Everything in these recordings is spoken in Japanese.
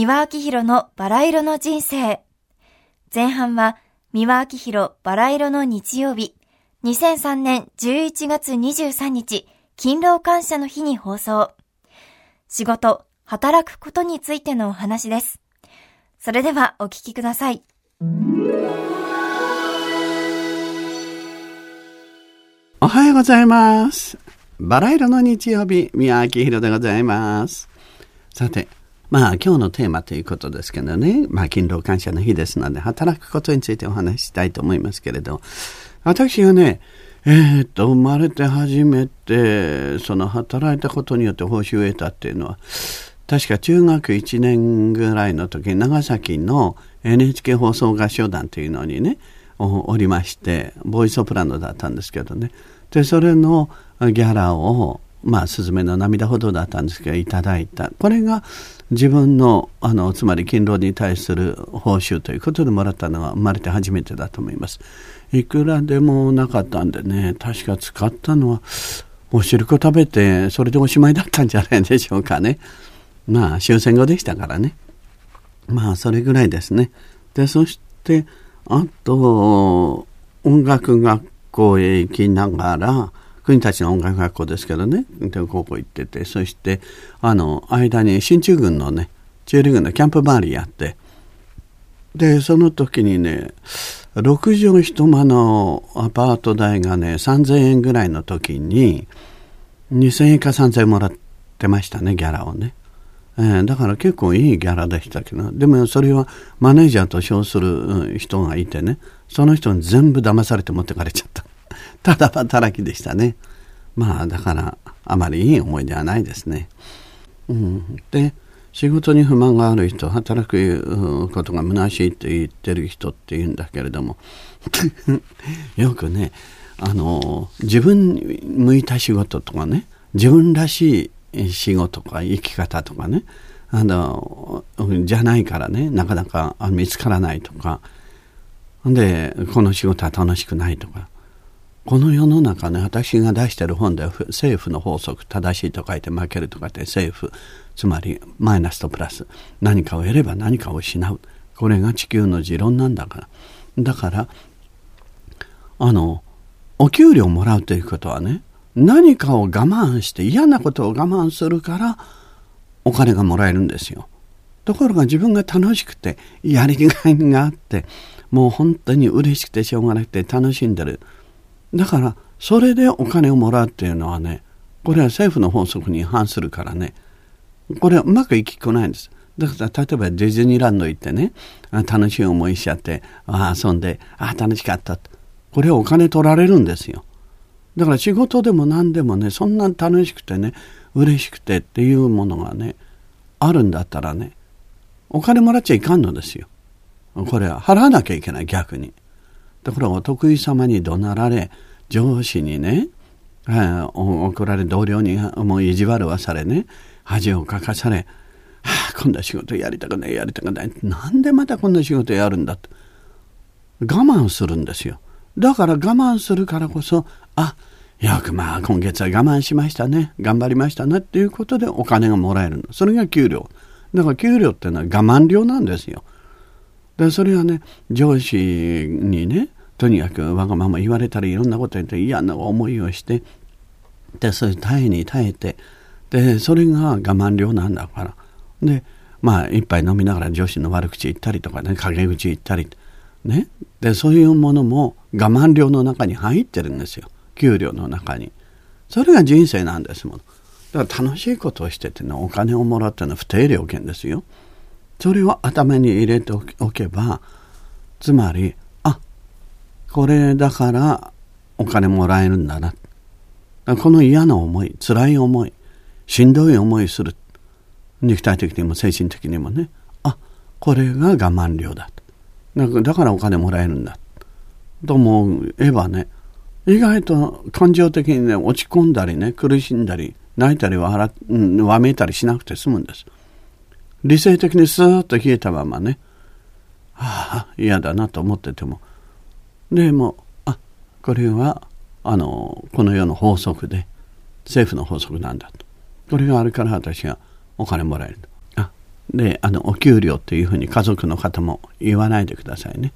三輪明宏のバラ色の人生。前半は、三輪明宏バラ色の日曜日。2003年11月23日、勤労感謝の日に放送。仕事、働くことについてのお話です。それではお聞きください。おはようございます。バラ色の日曜日、宮明宏でございます。さて、まあ今日のテーマということですけどね、まあ勤労感謝の日ですので、働くことについてお話ししたいと思いますけれど、私がね、え、っと、生まれて初めて、その働いたことによって報酬を得たっていうのは、確か中学1年ぐらいの時長崎の NHK 放送合唱団というのにねおりましてボーイソプラノだったんですけどね。でそれのギャラをまあ、スズメの涙ほどだったんですけどいただいた。これが自分のあのつまり勤労に対する報酬ということでもらったのは生まれて初めてだと思います。いくらでもなかったんでね確か使ったのはお汁粉食べてそれでおしまいだったんじゃないでしょうかね。まあ終戦後でしたからね。まあそれぐらいですね。でそしてあと音楽学校へ行きながら国たちの音楽学校ですけどね。高校行ってて。そしてあの間に進駐軍のね中流軍のキャンプ周りやって。でその時にね6畳一間のアパート代がね3000円ぐらいの時に2000円か3000円もらってましたねギャラをね。えー、だから結構いいギャラでしたけど。でもそれはマネージャーと称する人がいてね。その人に全部騙されて持ってかれちゃった。ただ働きでしたね。まあだからあまりいい思い出はないですね、うん、で仕事に不満がある人働くことが虚しいって言ってる人っていうんだけれども。よくねあの自分に向いた仕事とかね自分らしい仕事とか生き方とかねあのじゃないからねなかなか見つからないとか。でこの仕事は楽しくないとか。この世の中ね私が出してる本では政府の法則正しいと書いて負けると書いて政府つまりマイナスとプラス何かを得れば何かを失うこれが地球の持論なんだからだからあのお給料もらうということはね何かを我慢して嫌なことを我慢するからお金がもらえるんですよ。ところが自分が楽しくてやりがいがあってもう本当に嬉しくてしょうがなくて楽しんでる。だからそれでお金をもらうっていうのはねこれは政府の法則に違反するからねこれはうまくいきっこないんです。だから例えばディズニーランド行ってね楽しい思いしちゃってあ遊んであ楽しかったこれはお金取られるんですよ。だから仕事でも何でもねそんな楽しくてね嬉しくてっていうものがねあるんだったらねお金もらっちゃいかんのですよ。これは払わなきゃいけない逆に。だからお得意様に怒鳴られ上司にね、えー、怒られ同僚にもう意地悪はされね恥をかかされ「はあこんな仕事やりたくないやりたくないなんでまたこんな仕事やるんだ」と。我慢するんですよ。だから我慢するからこそあよくまあ今月は我慢しましたね頑張りましたねっていうことでお金がもらえるの。それが給料。だから給料っていうのは我慢料なんですよ。でそれはね上司にねとにかくわがまま言われたりいろんなこと言って嫌な思いをしてでそれ耐えに耐えてでそれが我慢料なんだから。でまあ一杯飲みながら上司の悪口言ったりとかね陰口言ったりね。でそういうものも我慢料の中に入ってるんですよ。給料の中に。それが人生なんですもんだから楽しいことをしててねお金をもらってのは不定料金ですよ。それを頭に入れておけばつまりあこれだからお金もらえるんだな。この嫌な思い辛い思いしんどい思いする。肉体的にも精神的にもね。あこれが我慢料だ。だからお金もらえるんだ。と思えばね意外と感情的にね落ち込んだりね苦しんだり泣いたり笑、うん、わめいたりしなくて済むんです。理性的にスーッと冷えたままねああ嫌だなと思っててもでもあこれはあのこの世の法則で政府の法則なんだとこれがあるから私がお金もらえるあで、あの、お給料っていうふうに家族の方も言わないでくださいね。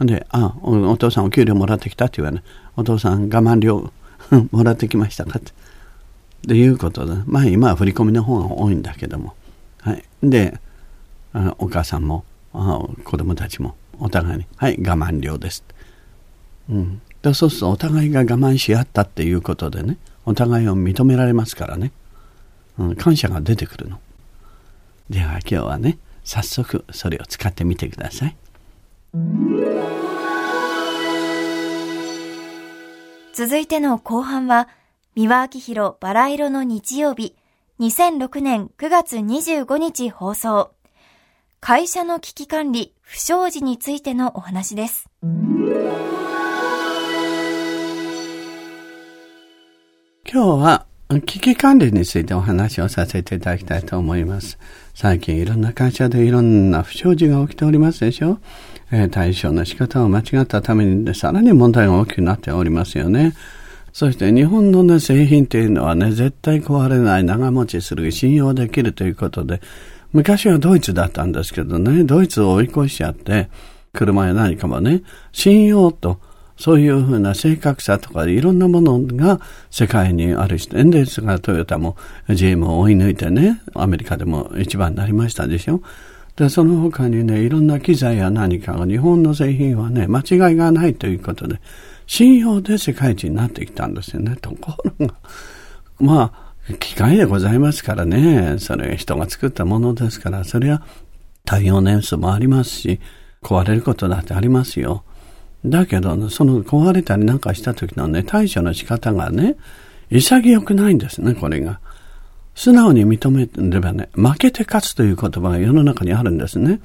で、あ、おお父さんお給料もらってきたって言わない。お父さん我慢料 もらってきましたかって。でいうことで、まあ今は振り込みの方が多いんだけども。はい。で、あお母さんもあ子供たちもお互いに、はい、我慢料です。うん。でそうするとお互いが我慢し合ったっていうことでね、お互いを認められますからね。うん、感謝が出てくるの。では今日はね、早速それを使ってみてください。続いての後半は、三輪明宏バラ色の日曜日、2006年9月25日放送。会社の危機管理、不祥事についてのお話です。今日は危機管理についてお話をさせていただきたいと思います。最近いろんな会社でいろんな不祥事が起きておりますでしょ、えー、対処の仕方を間違ったためにさらに問題が大きくなっておりますよね。そして日本の、ね、製品っていうのはね、絶対壊れない、長持ちする、信用できるということで、昔はドイツだったんですけどね、ドイツを追い越しちゃって、車や何かもね、信用とそういうふうな正確さとかいろんなものが世界にあるし、エンデスがトヨタも GM を追い抜いてね、アメリカでも一番になりましたでしょ。で、その他にね、いろんな機材や何かが日本の製品はね、間違いがないということで、信用で世界一になってきたんですよね。ところが、まあ、機械でございますからね、それ人が作ったものですから、それは対応年数もありますし、壊れることだってありますよ。だけど、その壊れたりなんかした時のね、対処の仕方がね、潔くないんですね、これが。素直に認めればね、負けて勝つという言葉が世の中にあるんですね。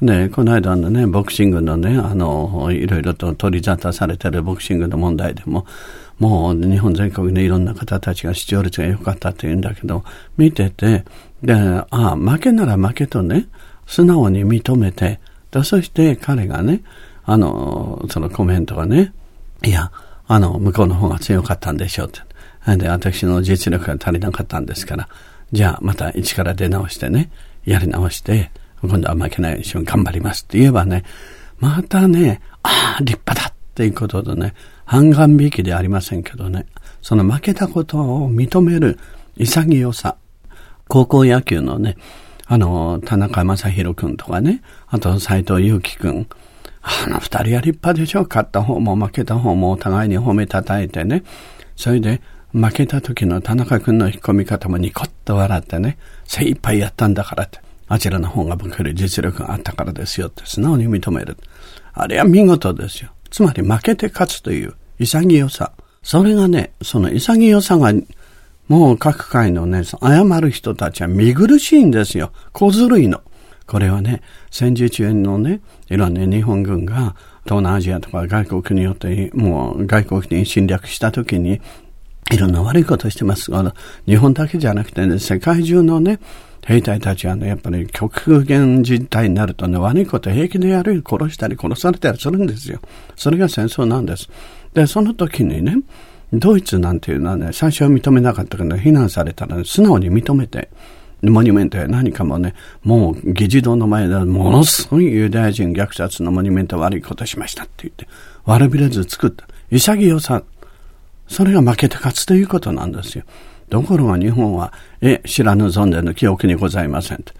で、この間のね、ボクシングのね、あの、いろいろと取り沙汰されてるボクシングの問題でも、もう日本全国のいろんな方たちが視聴率が良かったって言うんだけど、見てて、で、ああ、負けなら負けとね、素直に認めて、だそして彼がね、あの、そのコメントがね、いや、あの、向こうの方が強かったんでしょうって。で、私の実力が足りなかったんですから、じゃあまた一から出直してね、やり直して、今度は負けないように頑張りますって言えばね、またね、ああ、立派だっていうことでね、半眼引きでありませんけどね、その負けたことを認める潔さ、高校野球のね、あの、田中正宏君とかね、あと斎藤祐樹君、あの二人は立派でしょ勝った方も負けた方もお互いに褒めたたえてね。それで、負けた時の田中君の引っ込み方もニコッと笑ってね、精一杯やったんだからって。あちらの方が僕より実力があったからですよって素直に認める。あれは見事ですよ。つまり負けて勝つという潔さ。それがね、その潔さが、もう各界のね、謝る人たちは見苦しいんですよ。小ずるいの。これはね、戦時中のね、いろんな日本軍が東南アジアとか外国によって、もう外国に侵略した時に、いろんな悪いことしてますが、日本だけじゃなくてね、世界中のね、兵隊たちはね、やっぱり極限実態になるとね、悪いこと平気でやる、殺したり殺されたりするんですよ。それが戦争なんです。で、その時にね、ドイツなんていうのはね、最初は認めなかったけど、非難されたら、ね、素直に認めて、モニュメントや何かもね、もう議事堂の前でものすごいユダヤ人虐殺のモニュメント悪いことしましたって言って、悪びれず作った。潔さ。それが負けて勝つということなんですよ。ところが日本は、え、知らぬ存在の記憶にございませんと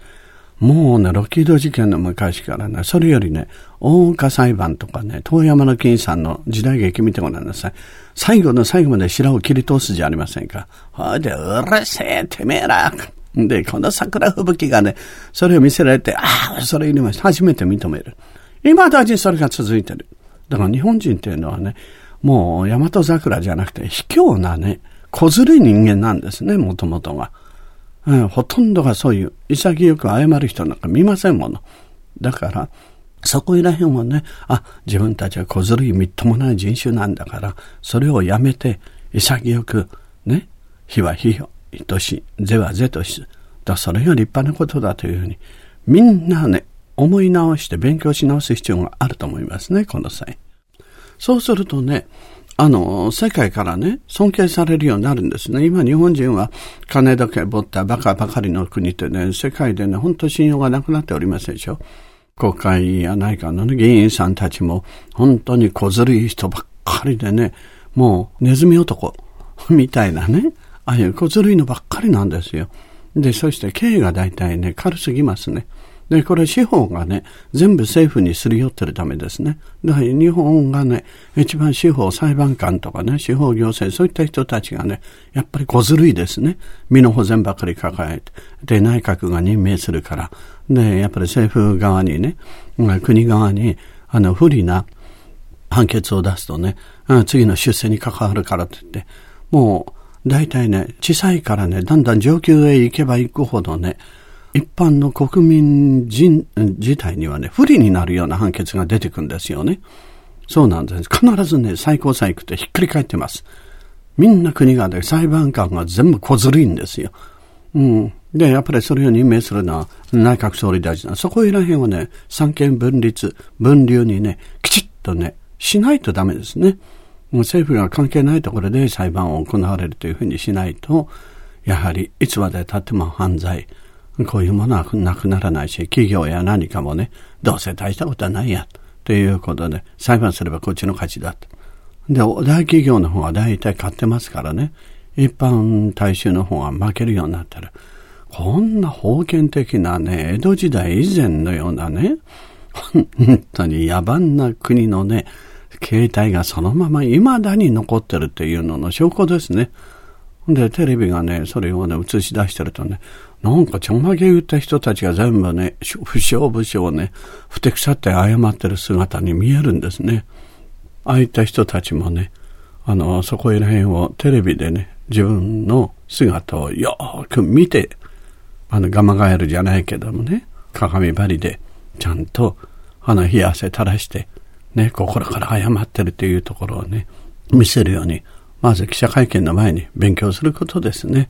もうね、ロッキード事件の昔からね、それよりね、大岡裁判とかね、遠山の金さんの時代劇見てごらんなさい。最後の最後まで白を切り通すじゃありませんか。ほいで、うるせえ、てめえら。で、この桜吹雪がね、それを見せられて、ああ、それ入れました。初めて認める。今だにそれが続いてる。だから日本人っていうのはね、もう大和桜じゃなくて卑怯なね、小ずるい人間なんですね、もともとが。うん、ほとんどがそういう潔く謝る人なんか見ませんもの。だから、そこいらへんはね、あ、自分たちは小ずるいみっともない人種なんだから、それをやめて、潔く、ね、火は火を、愛し、是は是とし、だそれが立派なことだというふうに、みんなね、思い直して勉強し直す必要があると思いますね、この際。そうするとね、あの、世界からね、尊敬されるようになるんですね。今日本人は金だけ持ったバカばかりの国ってね、世界でね、本当信用がなくなっておりますでしょ。国会や内閣の、ね、議員さんたちも本当に小ずるい人ばっかりでね、もうネズミ男みたいなね、ああいう小ずるいのばっかりなんですよ。で、そして経営が大体ね、軽すぎますね。で、これ司法がね、全部政府にすり寄ってるためですね。だから日本がね、一番司法裁判官とかね、司法行政、そういった人たちがね、やっぱり小ずるいですね。身の保全ばかり抱えて。で、内閣が任命するから。で、やっぱり政府側にね、国側に、あの、不利な判決を出すとね、次の出世に関わるからと言って、もう、大体ね、小さいからね、だんだん上級へ行けば行くほどね、一般の国民人自体にはね、不利になるような判決が出てくるんですよね。そうなんです。必ずね、最高裁行くとひっくり返ってます。みんな国がで、裁判官が全部小ずるいんですよ。うん。で、やっぱりそれを任命するのは内閣総理大臣そこいらへんをね、三権分立、分流にね、きちっとね、しないとダメですね。もう政府が関係ないところで裁判を行われるというふうにしないと、やはりいつまで経っても犯罪、こういうものはなくならないし、企業や何かもね、どうせ大したことはないや、ということで、裁判すればこっちの勝ちだと。で、大企業の方が大体勝ってますからね、一般大衆の方が負けるようになったら、こんな封建的なね、江戸時代以前のようなね、本当に野蛮な国のね、形態がそのまま未だに残ってるっていうのの証拠ですね。で、テレビがね、それをね、映し出してるとね、なんかちょんまげ言った人たちが全部ね、不祥不祥ね、ふてくさって謝ってる姿に見えるんですね。ああいった人たちもね、あの、そこら辺をテレビでね、自分の姿をよーく見て、あの、ガマガエルじゃないけどもね、鏡張りで、ちゃんと、あの、冷や汗垂らして、ね、心から謝ってるというところをね、見せるように、まず記者会見の前に勉強することですね。